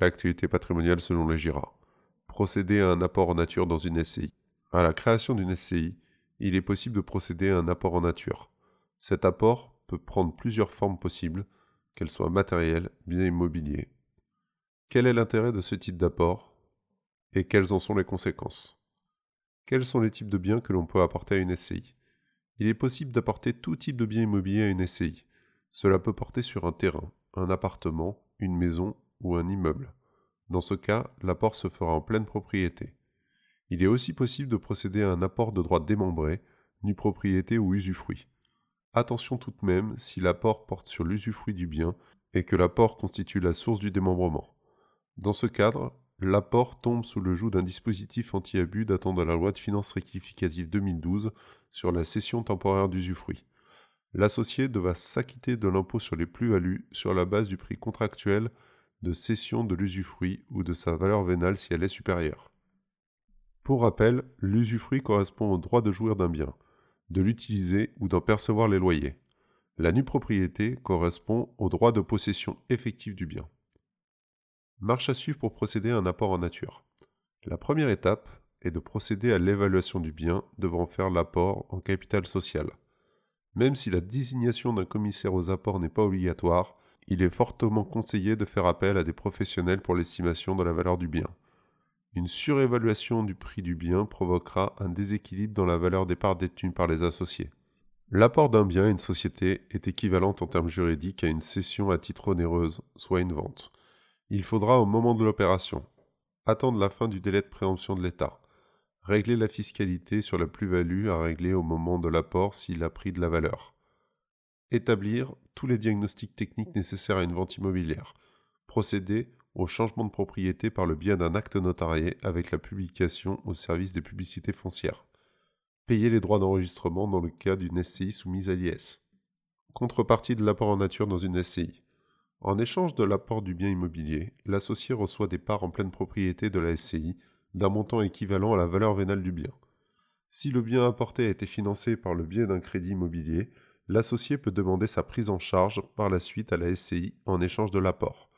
L'actualité patrimoniale selon les GIRA. Procéder à un apport en nature dans une SCI. À la création d'une SCI, il est possible de procéder à un apport en nature. Cet apport peut prendre plusieurs formes possibles, qu'elles soient matérielles, biens immobiliers. Quel est l'intérêt de ce type d'apport? Et quelles en sont les conséquences? Quels sont les types de biens que l'on peut apporter à une SCI Il est possible d'apporter tout type de biens immobiliers à une SCI. Cela peut porter sur un terrain, un appartement, une maison ou un immeuble. Dans ce cas, l'apport se fera en pleine propriété. Il est aussi possible de procéder à un apport de droit démembré, nue propriété ou usufruit. Attention tout de même si l'apport porte sur l'usufruit du bien et que l'apport constitue la source du démembrement. Dans ce cadre, l'apport tombe sous le joug d'un dispositif anti-abus datant de la loi de finances rectificative 2012 sur la cession temporaire d'usufruit. L'associé devra s'acquitter de l'impôt sur les plus-values sur la base du prix contractuel de cession de l'usufruit ou de sa valeur vénale si elle est supérieure. Pour rappel, l'usufruit correspond au droit de jouir d'un bien, de l'utiliser ou d'en percevoir les loyers. La nue propriété correspond au droit de possession effective du bien. Marche à suivre pour procéder à un apport en nature. La première étape est de procéder à l'évaluation du bien devant faire l'apport en capital social. Même si la désignation d'un commissaire aux apports n'est pas obligatoire, il est fortement conseillé de faire appel à des professionnels pour l'estimation de la valeur du bien. Une surévaluation du prix du bien provoquera un déséquilibre dans la valeur des parts détenues par les associés. L'apport d'un bien à une société est équivalent en termes juridiques à une cession à titre onéreuse, soit une vente. Il faudra au moment de l'opération attendre la fin du délai de préemption de l'État, régler la fiscalité sur la plus-value à régler au moment de l'apport s'il a pris de la valeur, établir les diagnostics techniques nécessaires à une vente immobilière, procéder au changement de propriété par le biais d'un acte notarié avec la publication au service des publicités foncières. Payer les droits d'enregistrement dans le cas d'une SCI soumise à l'IS. Contrepartie de l'apport en nature dans une SCI. En échange de l'apport du bien immobilier, l'associé reçoit des parts en pleine propriété de la SCI d'un montant équivalent à la valeur vénale du bien. Si le bien apporté a été financé par le biais d'un crédit immobilier, l'associé peut demander sa prise en charge par la suite à la SCI en échange de l'apport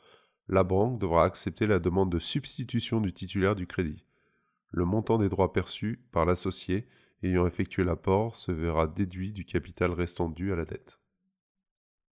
la banque devra accepter la demande de substitution du titulaire du crédit. Le montant des droits perçus par l'associé ayant effectué l'apport se verra déduit du capital restant dû à la dette.